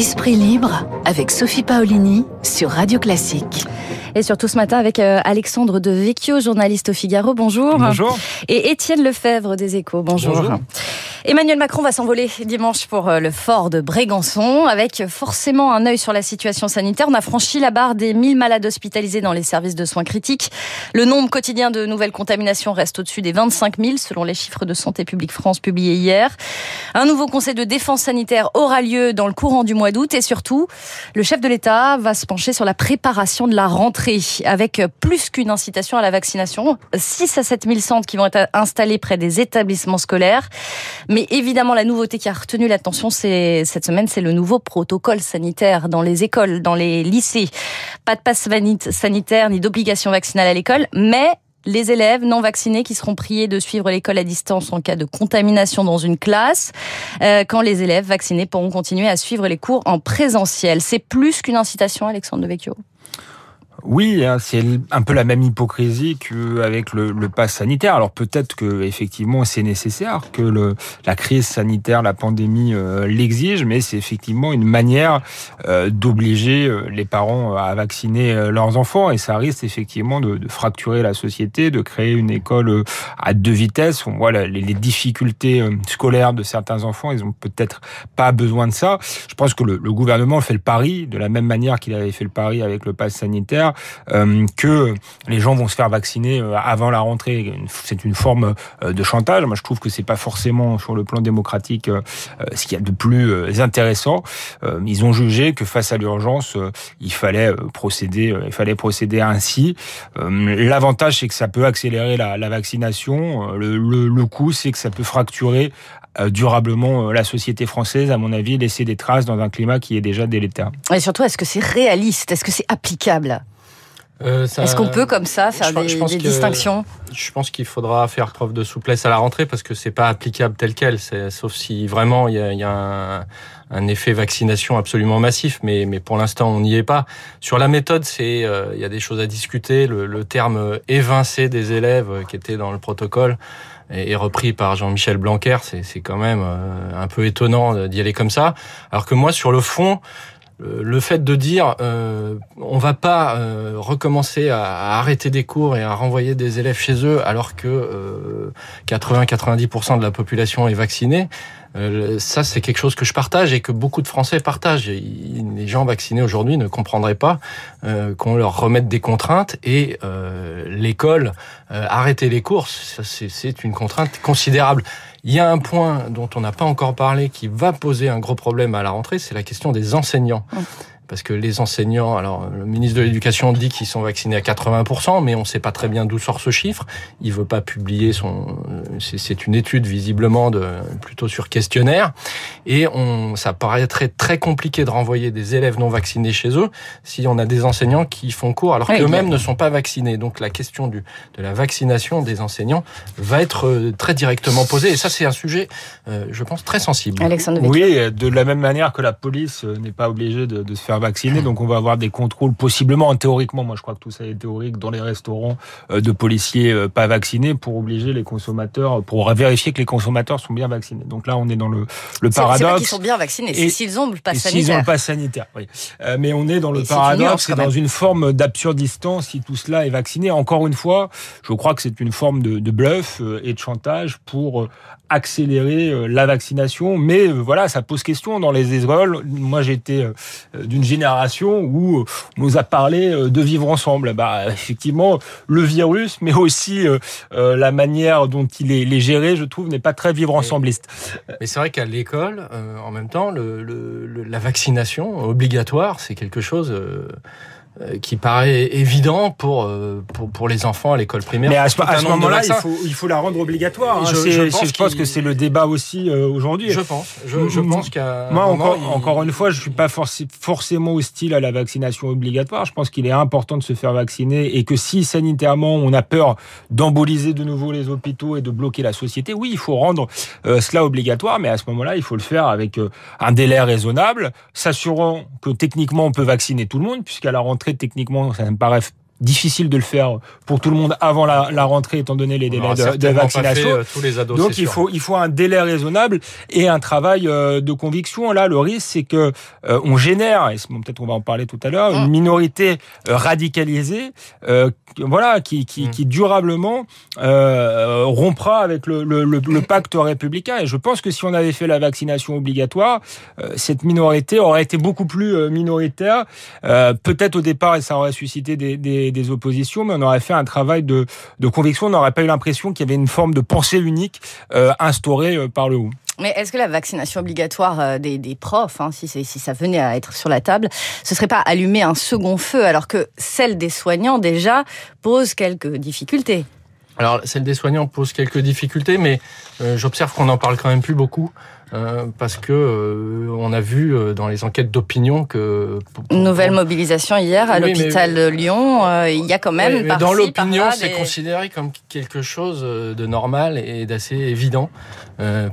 Esprit libre avec Sophie Paolini sur Radio Classique. Et surtout ce matin avec euh, Alexandre de Vecchio, journaliste au Figaro. Bonjour. Bonjour. Et Étienne Lefebvre des Échos. Bonjour. Bonjour. Emmanuel Macron va s'envoler dimanche pour euh, le fort de Brégançon, avec forcément un œil sur la situation sanitaire. On a franchi la barre des 1000 malades hospitalisés dans les services de soins critiques. Le nombre quotidien de nouvelles contaminations reste au-dessus des 25 000, selon les chiffres de Santé publique France publiés hier. Un nouveau conseil de défense sanitaire aura lieu dans le courant du mois d'août. Et surtout, le chef de l'État va se pencher sur la préparation de la rentrée, avec plus qu'une incitation à la vaccination. 6 à 7 000 centres qui vont être installés près des établissements scolaires. Mais évidemment, la nouveauté qui a retenu l'attention cette semaine, c'est le nouveau protocole sanitaire dans les écoles, dans les lycées. Pas de passe sanitaire ni d'obligation vaccinale à l'école, mais les élèves non vaccinés qui seront priés de suivre l'école à distance en cas de contamination dans une classe, euh, quand les élèves vaccinés pourront continuer à suivre les cours en présentiel. C'est plus qu'une incitation, Alexandre de Vecchio. Oui, hein, c'est un peu la même hypocrisie qu'avec le, le pass sanitaire. Alors peut-être que effectivement c'est nécessaire, que la crise sanitaire, la pandémie euh, l'exige, mais c'est effectivement une manière euh, d'obliger euh, les parents à vacciner leurs enfants, et ça risque effectivement de, fracturer la société, de créer une école à deux vitesses. On voit les, les difficultés scolaires de certains enfants, ils ont peut-être pas besoin de ça. Je pense que le, le gouvernement fait le pari de la même manière qu'il avait fait le pari avec le pass sanitaire euh, que les gens vont se faire vacciner euh, avant la rentrée. C'est une forme euh, de chantage. Moi, je trouve que c'est pas forcément sur le plan démocratique ce qu'il y a de plus intéressant. Ils ont jugé que face à l'urgence, il fallait procéder, il fallait procéder ainsi. L'avantage, c'est que ça peut accélérer la, vaccination. Le, le, le coût, c'est que ça peut fracturer durablement la société française, à mon avis, laisser des traces dans un climat qui est déjà délétère. Et surtout, est-ce que c'est réaliste? Est-ce que c'est applicable? Euh, Est-ce qu'on peut comme ça faire des, des distinctions Je pense qu'il faudra faire preuve de souplesse à la rentrée parce que c'est pas applicable tel quel, sauf si vraiment il y a, y a un, un, effet vaccination absolument massif, mais, mais pour l'instant on n'y est pas. Sur la méthode, c'est euh, il y a des choses à discuter. Le, le terme évincé des élèves euh, qui était dans le protocole est repris par Jean-Michel Blanquer, c'est quand même un peu étonnant d'y aller comme ça. Alors que moi, sur le fond, le fait de dire euh, on va pas euh, recommencer à, à, arrêter des cours et à renvoyer des élèves chez eux alors que euh, 80-90% de la population est vaccinée, euh, ça c'est quelque chose que je partage et que beaucoup de Français partagent. les gens vaccinés aujourd'hui ne comprendraient pas euh, qu'on leur remette des contraintes et euh, l'école arrêter les courses, c'est une contrainte considérable. Il y a un point dont on n'a pas encore parlé qui va poser un gros problème à la rentrée, c'est la question des enseignants parce que les enseignants, alors le ministre de l'Éducation dit qu'ils sont vaccinés à 80%, mais on ne sait pas très bien d'où sort ce chiffre. Il veut pas publier son. C'est une étude visiblement de plutôt sur questionnaire, et on, ça paraîtrait très compliqué de renvoyer des élèves non vaccinés chez eux si on a des enseignants qui font cours alors qu'eux-mêmes ne sont pas vaccinés. Donc la question du de la vaccination des enseignants va être euh, très directement posée, et ça c'est un sujet, euh, je pense, très sensible. Alexandre oui, de la même manière que la police euh, n'est pas obligée de, de se faire vaccinés, donc on va avoir des contrôles possiblement, théoriquement, moi je crois que tout ça est théorique, dans les restaurants euh, de policiers euh, pas vaccinés pour obliger les consommateurs, pour vérifier que les consommateurs sont bien vaccinés. Donc là, on est dans le, le paradoxe. C'est pas qu'ils sont bien vaccinés, c'est s'ils ont le pass sanitaire. S'ils ont le pass sanitaire, oui. Euh, mais on est dans le et paradoxe et dans une forme d'absurdistan si tout cela est vacciné. Encore une fois, je crois que c'est une forme de, de bluff et de chantage pour accélérer la vaccination. Mais voilà, ça pose question dans les écoles. Moi, j'étais d'une génération où on nous a parlé de vivre ensemble. Bah, effectivement, le virus, mais aussi euh, la manière dont il est, est géré, je trouve, n'est pas très vivre ensembliste. Mais c'est vrai qu'à l'école, euh, en même temps, le, le, la vaccination obligatoire, c'est quelque chose. Euh, qui paraît évident pour, pour, pour les enfants à l'école primaire. Mais à ce, ce moment-là, il faut, il faut la rendre obligatoire. Hein. Je, je, pense, je pense que c'est le débat aussi euh, aujourd'hui. Je pense. Je, je pense qu'à moi encore, il... encore une fois, je suis pas forc forcément hostile à la vaccination obligatoire. Je pense qu'il est important de se faire vacciner et que si sanitairement on a peur d'emboliser de nouveau les hôpitaux et de bloquer la société, oui, il faut rendre euh, cela obligatoire. Mais à ce moment-là, il faut le faire avec euh, un délai raisonnable, s'assurant que techniquement on peut vacciner tout le monde, puisqu'à la rentrée techniquement, ça me paraît difficile de le faire pour tout le monde avant la, la rentrée, étant donné les délais de, de, vaccination. Fait, euh, tous les ados, Donc il faut, il faut un délai raisonnable et un travail euh, de conviction. Là, le risque, c'est que euh, on génère, et bon, peut-être on va en parler tout à l'heure, une mm. minorité radicalisée, voilà, qui, qui, mm. qui durablement rompra avec le, le, le, le, pacte républicain. Et je pense que si on avait fait la vaccination obligatoire, cette minorité aurait été beaucoup plus minoritaire. peut-être au départ, et ça aurait suscité des, des des, oppositions, mais on aurait fait un travail de, de conviction. On n'aurait pas eu l'impression qu'il y avait une forme de pensée unique euh, instaurée euh, par le haut. Mais est-ce que la vaccination obligatoire euh, des, des profs, hein, si, si, ça venait à être sur la table, ce serait pas allumer un second feu alors que celle des soignants déjà pose quelques difficultés? Alors, celle des soignants pose quelques difficultés, mais j'observe qu'on en parle quand même plus beaucoup. Euh, parce que euh, on a vu euh, dans les enquêtes d'opinion que nouvelle mobilisation hier à l'hôpital de Lyon. il y a quand même mais dans l'opinion, c'est considéré comme quelque chose de normal et d'assez évident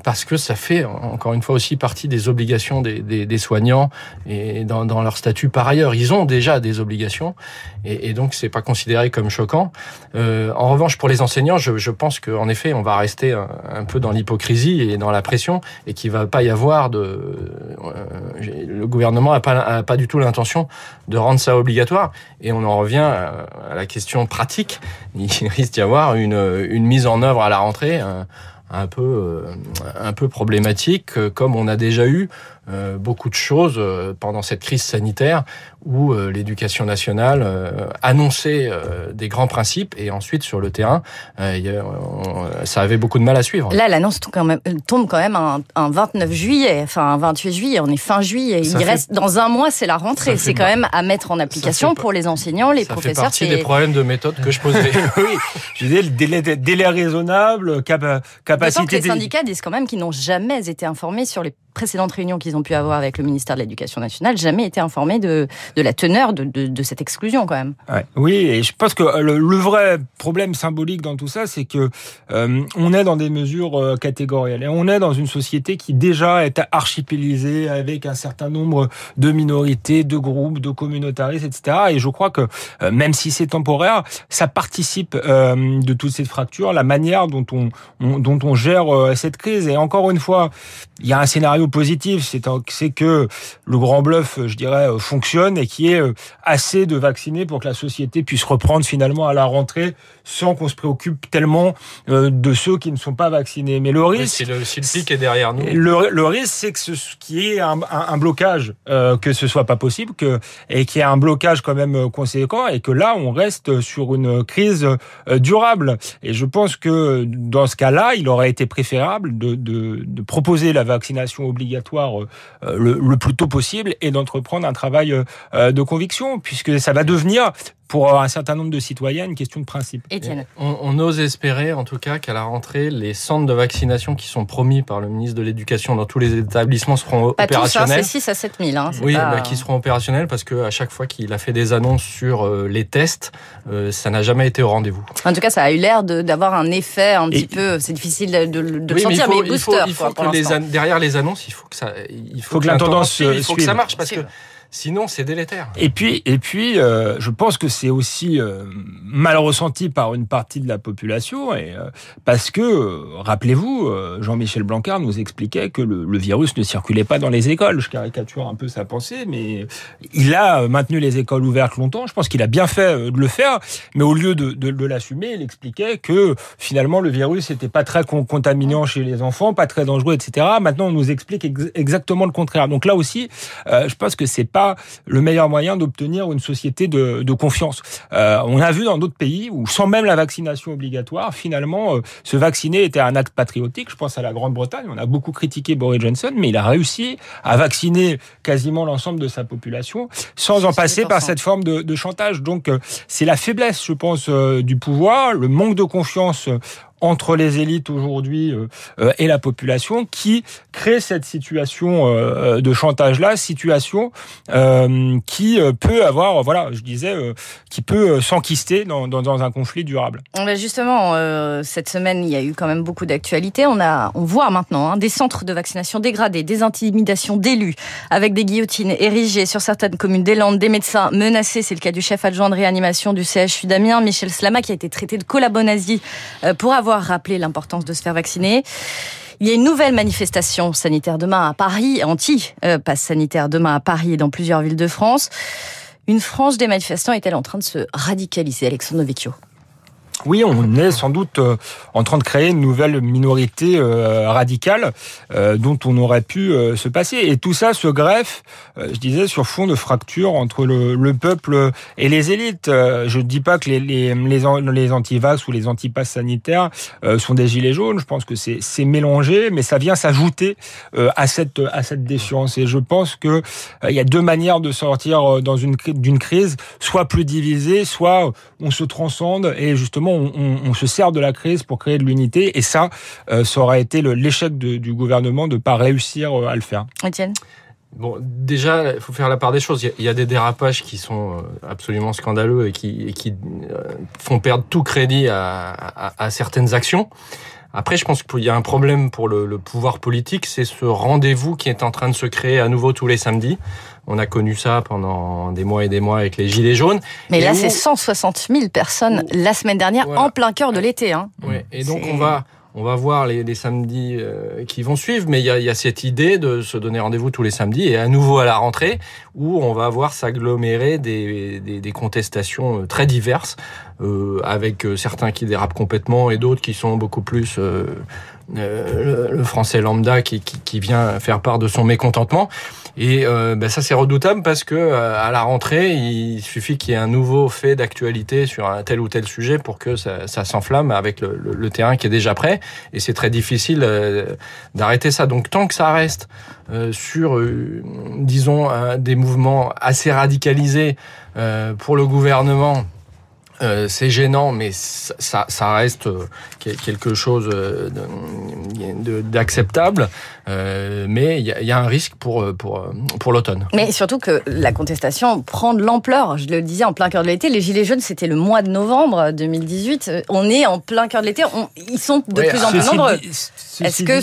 parce que ça fait encore une fois aussi partie des obligations des, des, des soignants et dans, dans, leur statut par ailleurs. Ils ont déjà des obligations et, et donc c'est pas considéré comme choquant. en revanche, pour les enseignants, je, je pense qu'en effet, on va rester un, un peu dans l'hypocrisie et dans la pression et qui il va pas y avoir de. Euh, le gouvernement n'a pas, pas du tout l'intention de rendre ça obligatoire. Et on en revient à la question pratique. Il risque d'y avoir une, mise en œuvre à la rentrée un, peu, euh, peu problématique, comme on a déjà eu euh, beaucoup de choses pendant cette crise sanitaire où euh, l'éducation nationale euh, annonçait euh, des grands principes et ensuite sur le terrain, ça avait beaucoup de mal à suivre. Là, l'annonce tombe quand même, tombe quand même un, 29 juillet, enfin un 28 juillet, on est fin juillet. Il reste dans un mois, c'est la rentrée. C'est quand même à mettre en application pour les enseignants, les professeurs. Ça fait partie des problèmes de méthode que je poserai. oui, je disais le délai, délai raisonnable, capacité. Que les syndicats disent quand même qu'ils n'ont jamais été informés sur les précédentes réunions qu'ils ont pu avoir avec le ministère de l'Éducation nationale, jamais été informés de, la teneur de, cette exclusion quand même. Oui, et je pense que le, vrai problème symbolique dans tout ça, c'est que euh, on est dans des mesures euh, catégorielles et on est dans une société qui déjà est archipélisée avec un certain nombre de minorités, de groupes, de communautaristes, etc. Et je crois que euh, même si c'est temporaire, ça participe de toute cette fracture, la manière dont on, on dont on gère cette crise. Et encore une fois, il y a un scénario positif, c'est que le grand bluff, je dirais, fonctionne et qui est euh, assez de vaccinés pour que la société puisse reprendre finalement à la rentrée sans qu'on se préoccupe tellement euh, de ceux qui ne sont pas vaccinés. Mais le risque, si le, pic est derrière nous, le, le risque, c'est que ce qui est un, un, blocage, euh, que ce soit pas possible, que et qu'il y ait un blocage quand même conséquent, et que là, on reste sur une crise durable. Et je pense que dans ce cas-là, il aurait été préférable de, de, de proposer la vaccination obligatoire le, le, plus tôt possible et d'entreprendre un travail euh, de conviction, puisque ça va devenir pour un certain nombre de citoyens une question de principe. Étienne. On, ose espérer, en tout cas, qu'à la rentrée, les centres de vaccination qui sont promis par le ministre de l'Éducation dans tous les établissements seront pas opérationnels. c'est 6 à 7 000. Hein, oui, bah, qui seront opérationnels parce qu'à chaque fois qu'il a fait des annonces sur euh, les tests, euh, ça n'a jamais été au rendez-vous. En tout cas, ça a eu l'air d'avoir un effet un petit peu. C'est difficile de, de, le sentir, mais, il faut, il faut que les, derrière les annonces, il faut que ça, il faut, que, la tendance, il faut que ça marche parce que Sinon, c'est délétère. Et puis, et puis, euh, je pense que c'est aussi euh, mal ressenti par une partie de la population, et euh, parce que, rappelez-vous, Jean-Michel Blanquer nous expliquait que le, virus ne circulait pas dans les écoles. Je caricature un peu sa pensée, mais il a maintenu les écoles ouvertes longtemps. Je pense qu'il a bien fait de le faire, mais au lieu de, de, de l'assumer, il expliquait que finalement le virus n'était pas très contaminant chez les enfants, pas très dangereux, etc. Maintenant, on nous explique exactement le contraire. Donc là aussi, je pense que c'est pas le meilleur moyen d'obtenir une société de, de confiance. Euh, on a vu dans d'autres pays où, sans même la vaccination obligatoire, finalement, euh, se vacciner était un acte patriotique. Je pense à la Grande-Bretagne. On a beaucoup critiqué Boris Johnson, mais il a réussi à vacciner quasiment l'ensemble de sa population sans en passer par cette forme de, de chantage. Donc, euh, c'est la faiblesse, je pense, euh, du pouvoir, le manque de confiance entre les élites aujourd'hui et la population qui crée cette situation de chantage-là, situation qui peut avoir, voilà, je disais, qui peut s'enquister dans, dans, dans, un conflit durable. Justement, cette semaine, il y a eu quand même beaucoup d'actualités. On a, on voit maintenant hein, des centres de vaccination dégradés, des intimidations d'élus, avec des guillotines érigées sur certaines communes des Landes, des médecins menacés. C'est le cas du chef adjoint de réanimation du CHU d'Amiens, Michel Slama, qui a été traité de collabonazie euh, pour avoir rappelé l'importance de se faire vacciner. Il y a une nouvelle manifestation sanitaire demain à Paris, anti-pass sanitaire demain à Paris et dans plusieurs villes de France. Une frange des manifestants est-elle en train de se radicaliser, Alexandre Vecchio? Oui, on est sans doute euh, en train de créer une nouvelle minorité euh, radicale euh, dont on aurait pu se passer. Et tout ça se greffe, je disais, sur fond de fracture entre le, peuple et les élites. Je ne dis pas que les, les, anti-vax ou les anti-passes sanitaires sont des gilets jaunes. Je pense que c'est mélangé, mais ça vient s'ajouter à cette à défiance. Et je pense que il y a deux manières de sortir dans une d'une crise, soit plus divisée, soit on se transcende et justement on, se sert de la crise pour créer de l'unité. Et ça, euh, ça aurait été l'échec du gouvernement de ne pas réussir euh, à le faire. Étienne Bon, déjà, il faut faire la part des choses. Il y a des dérapages qui sont euh, absolument scandaleux et qui, qui font perdre tout crédit à, à, certaines actions. Après, je pense qu'il y a un problème pour le, le pouvoir politique, c'est ce rendez-vous qui est en train de se créer à nouveau tous les samedis on a connu ça pendant des mois et des mois avec les Gilets jaunes. Mais là, c'est 160 000 personnes la semaine dernière, en plein cœur de l'été. Hein. Et donc, on va, on va voir les, samedis euh, qui vont suivre, mais il y a, cette idée de se donner rendez-vous tous les samedis et à nouveau à la rentrée où on va voir s'agglomérer des, des, contestations euh, très diverses, euh, avec certains qui dérapent complètement et d'autres qui sont beaucoup plus le, français lambda qui, qui, qui, vient faire part de son mécontentement. Et euh, ben ça c'est redoutable parce que euh, à la rentrée, il suffit qu'il y ait un nouveau fait d'actualité sur un tel ou tel sujet pour que ça, ça s'enflamme avec le, le, terrain qui est déjà prêt. Et c'est très difficile euh, d'arrêter ça. Donc tant que ça reste sur, disons, des mouvements assez radicalisés pour le gouvernement euh, c'est gênant, mais ça, ça reste euh, quelque chose euh, d'acceptable. mais il y a, un risque pour, pour, pour l'automne. Mais surtout que la contestation prend de l'ampleur. Je le disais en plein cœur de l'été, les Gilets jaunes, c'était le mois de novembre 2018. On est en plein cœur de l'été. Ils sont de plus en plus nombreux. Est-ce que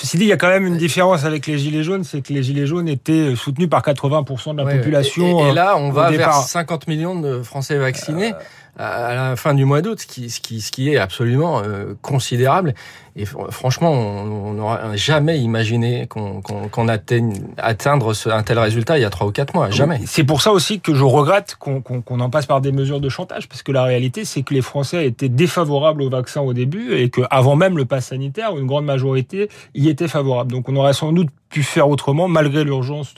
Ceci dit, il y a quand même une différence avec les Gilets jaunes, c'est que les Gilets jaunes étaient soutenus par 80% de la population. Et, là, on va vers 50 millions de Français vaccinés à la fin du mois d'août, ce qui, ce, qui, ce qui est absolument euh, considérable. Et franchement, on n'aurait jamais imaginé qu'on qu atteigne atteindre un tel résultat il y a trois ou quatre mois. Jamais. C'est pour ça aussi que je regrette qu'on en passe par des mesures de chantage, parce que la réalité, c'est que les Français étaient défavorables au vaccin au début et qu'avant même le pass sanitaire, une grande majorité y était favorable. Donc on aurait sans doute pu faire autrement malgré l'urgence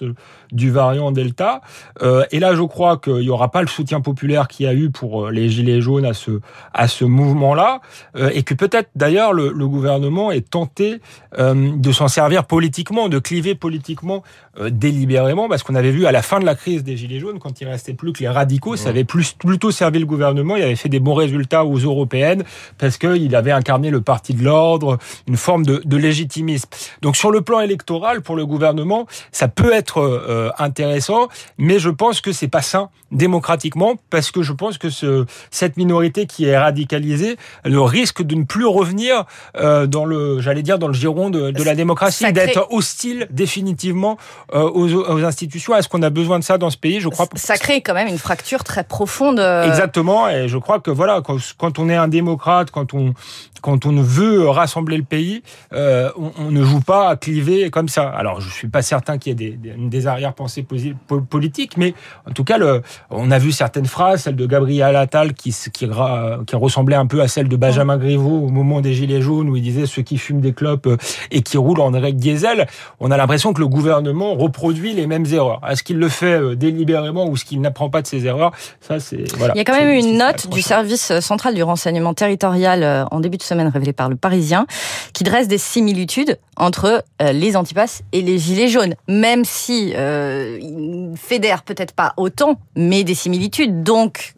du variant Delta. Euh, et là, je crois qu'il n'y aura pas le soutien populaire qu'il y a eu pour euh, les gilets jaunes à ce à ce mouvement-là, euh, et que peut-être d'ailleurs le, le, gouvernement est tenté euh, de s'en servir politiquement, de cliver politiquement euh, délibérément, parce qu'on avait vu à la fin de la crise des gilets jaunes, quand il restait plus que les radicaux, ça avait plus plutôt servi le gouvernement. Il avait fait des bons résultats aux européennes parce qu'il avait incarné le parti de l'ordre, une forme de, de légitimisme. Donc sur le plan électoral pour le gouvernement, ça peut être euh, intéressant, mais je pense que c'est pas sain démocratiquement parce que je pense que ce, cette minorité qui est radicalisée, le risque de ne plus revenir euh, dans le, j'allais dire, dans le giron de, de la démocratie, d'être hostile définitivement euh, aux, aux, institutions. Est-ce qu'on a besoin de ça dans ce pays? Je crois. Ça crée quand même une fracture très profonde. Exactement, et je crois que voilà, quand, quand on est un démocrate, quand on quand on veut rassembler le pays, euh, on, on, ne joue pas à cliver comme ça. Alors, je suis pas certain qu'il y ait des, des, des arrière-pensées politiques, mais en tout cas, le, on a vu certaines phrases, celle de Gabriel Attal qui, qui, qui ressemblait un peu à celle de Benjamin Griveaux au moment des Gilets jaunes, où disait ceux qui fument des clopes euh, et qui roulent en direct diesel. On a l'impression que le gouvernement reproduit les mêmes erreurs. Est-ce qu'il le fait euh, délibérément ou est-ce qu'il n'apprend pas de ses erreurs? Ça, c'est voilà. Il y a quand même une note du service central du renseignement territorial en début de semaine révélée par le Parisien, qui dresse des similitudes entre euh, les antipasses et les gilets jaunes, même si euh, fédèrent peut-être pas autant, mais des similitudes. Donc,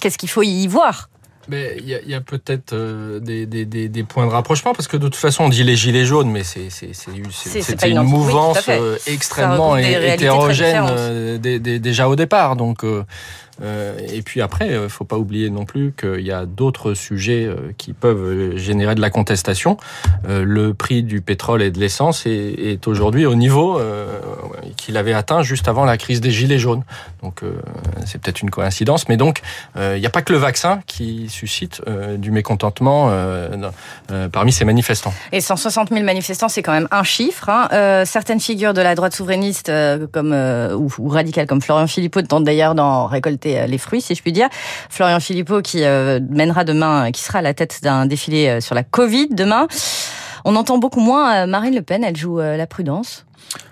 qu'est-ce qu'il faut y voir? Mais il y a, peut-être euh, des, des, des, des points de rapprochement parce que de toute façon on dit les gilets jaunes, mais c'était une oui, mouvance euh, extrêmement hétérogène euh, dé- dé- déjà au départ. Donc euh, et puis après, euh, faut pas oublier non plus qu'il y a d'autres sujets euh, qui peuvent générer de la contestation. Le prix du pétrole et de l'essence est, aujourd'hui au niveau qu'il avait atteint juste avant la crise des gilets jaunes. Donc c'est peut-être une coïncidence, mais donc il n'y a pas que le vaccin qui suscite du mécontentement parmi ces manifestants. Et 160 000 manifestants, c'est quand même un chiffre. hein. Certaines figures de la droite souverainiste, comme ou, ou radicales comme Florian Philippot, tentent d'ailleurs d'en récolter euh, les fruits, si je puis dire. Florian Philippot qui euh, mènera demain, qui sera à la tête d'un défilé euh, sur la Covid demain. On entend beaucoup moins euh, Marine Le Pen. Elle joue euh, la prudence.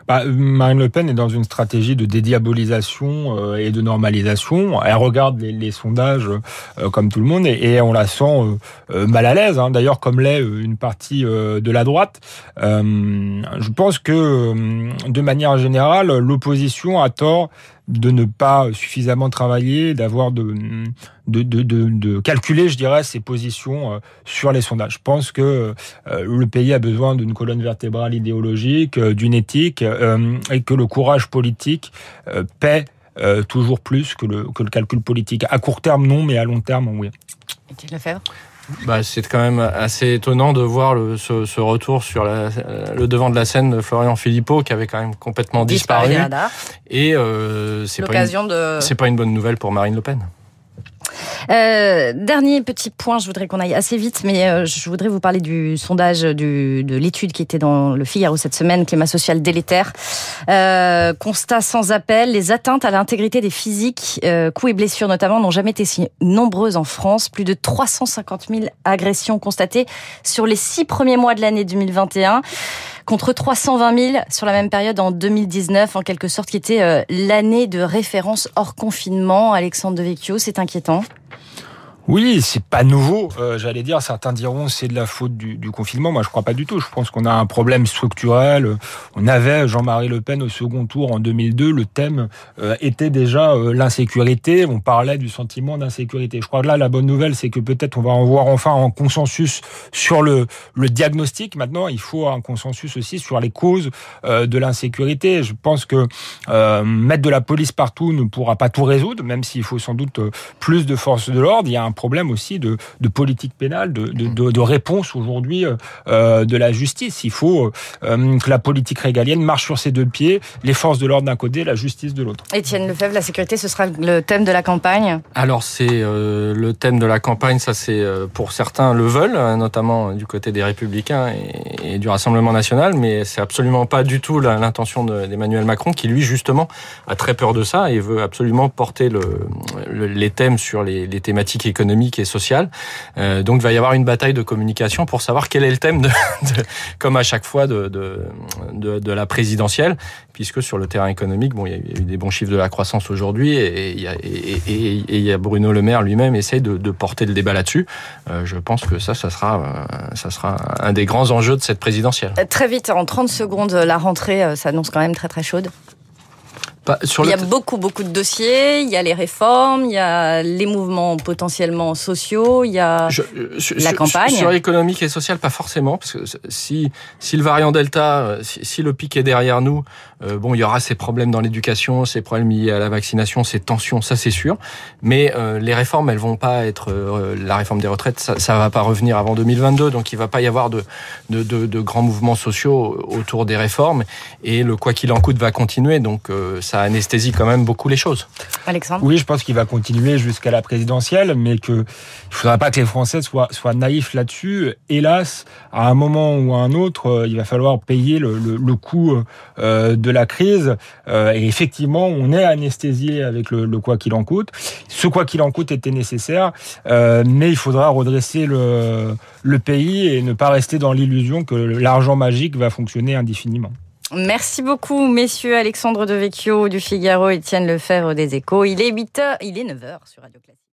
Bah, Marine Le Pen est dans une stratégie de dédiabolisation euh, et de normalisation. Elle regarde les, sondages euh, comme tout le monde et, on la sent euh, mal à l'aise. hein. D'ailleurs, comme l'est une partie de la droite. Je pense que, de manière générale, l'opposition a tort de ne pas suffisamment travailler, d'avoir de, calculer, je dirais, ses positions sur les sondages. Je pense que le pays a besoin d'une colonne vertébrale idéologique, d'une éthique, euh, et que le courage politique euh, paie euh, toujours plus que le, que le calcul politique. À court terme, non, mais à long terme, oui. Étienne Lefebvre. Bah, c'est quand même assez étonnant de voir le, ce, ce retour sur la, le devant de la scène de Florian Philippot qui avait quand même complètement disparu. Et euh, c'est pas, une- L'occasion de. c'est pas une bonne nouvelle pour Marine Le Pen. Euh, dernier petit point, je voudrais qu'on aille assez vite, mais euh, je voudrais vous parler du sondage du, de l'étude qui était dans le Figaro cette semaine, climat social délétère. Euh, constat sans appel, les atteintes à l'intégrité des physiques, euh, coups et blessures notamment, n'ont jamais été si nombreuses en France. Plus de 350 000 agressions constatées sur les six premiers mois de l'année 2021 contre 320 000 sur la même période en 2019, en quelque sorte, qui était euh, l'année de référence hors confinement. Alexandre Devecchio, c'est inquiétant. Oui, c'est pas nouveau. Euh, J'allais dire, certains diront c'est de la faute du, du confinement. Moi, je crois pas du tout. Je pense qu'on a un problème structurel. On avait Jean-Marie Le Pen au second tour en 2002. Le thème euh, était déjà euh, l'insécurité. On parlait du sentiment d'insécurité. Je crois que là, la bonne nouvelle, c'est que peut-être on va en voir enfin un consensus sur le, le diagnostic. Maintenant, il faut un consensus aussi sur les causes euh, de l'insécurité. Je pense que euh, mettre de la police partout ne pourra pas tout résoudre, même s'il faut sans doute euh, plus de forces de l'ordre. Il y a problème aussi de, de politique pénale, de, de, de, de réponse aujourd'hui euh, de la justice. Il faut euh, que la politique régalienne marche sur ses deux pieds, les forces de l'ordre d'un côté, la justice de l'autre. Étienne Lefebvre, la sécurité, ce sera le thème de la campagne? Alors c'est euh, le thème de la campagne, ça c'est euh, pour certains le veulent, euh, notamment du côté des Républicains et, et du Rassemblement National, mais c'est absolument pas du tout l'intention de- d'Emmanuel Macron, qui lui justement a très peur de ça et veut absolument porter le, le- les thèmes sur les, les thématiques économiques et sociales. Euh, donc il va y avoir une bataille de communication pour savoir quel est le thème, comme à chaque fois de, la présidentielle, puisque sur le terrain économique, bon, il y a eu des bons chiffres de la croissance aujourd'hui, et il y Bruno Le Maire lui-même essaye de, porter le débat là-dessus. Euh, je pense que ça, ça sera, euh, ça sera un des grands enjeux de cette présidentielle. Très vite, en 30 secondes, la rentrée s'annonce quand même très très chaude. Sur Il y le a beaucoup beaucoup de dossiers, il y a les réformes, il y a les mouvements potentiellement sociaux, il y a... Je- euh, La sur- campagne. Sur économique et social, pas forcément, parce que si, si le variant Delta, euh, si, si le pic est derrière nous, euh, bon, il y aura ces problèmes dans l'éducation, ces problèmes liés à la vaccination, ces tensions, ça c'est sûr. Mais euh, les réformes, elles vont pas être, euh, la réforme des retraites, ça, ça va pas revenir avant 2022, donc il va pas y avoir de, de, de, de grands mouvements sociaux autour des réformes, et le quoi qu'il en coûte va continuer, donc euh, ça anesthésie quand même beaucoup les choses. Alexandre Oui, je pense qu'il va continuer jusqu'à la présidentielle, mais que il faudra pas que les Français soient, soient naïfs là-dessus. Hélas, à un moment ou à un autre, euh, il va falloir payer le, le, le coût euh, de la crise. Euh, et effectivement, on est anesthésié avec le, le quoi qu'il en coûte. Ce quoi qu'il en coûte était nécessaire, euh, mais il faudra redresser le, le pays et ne pas rester dans l'illusion que l'argent magique va fonctionner indéfiniment. Merci beaucoup, messieurs. Alexandre Devecchio du Figaro, Étienne Lefebvre des Échos. Il est 8h, il est 9h sur Radio Classique.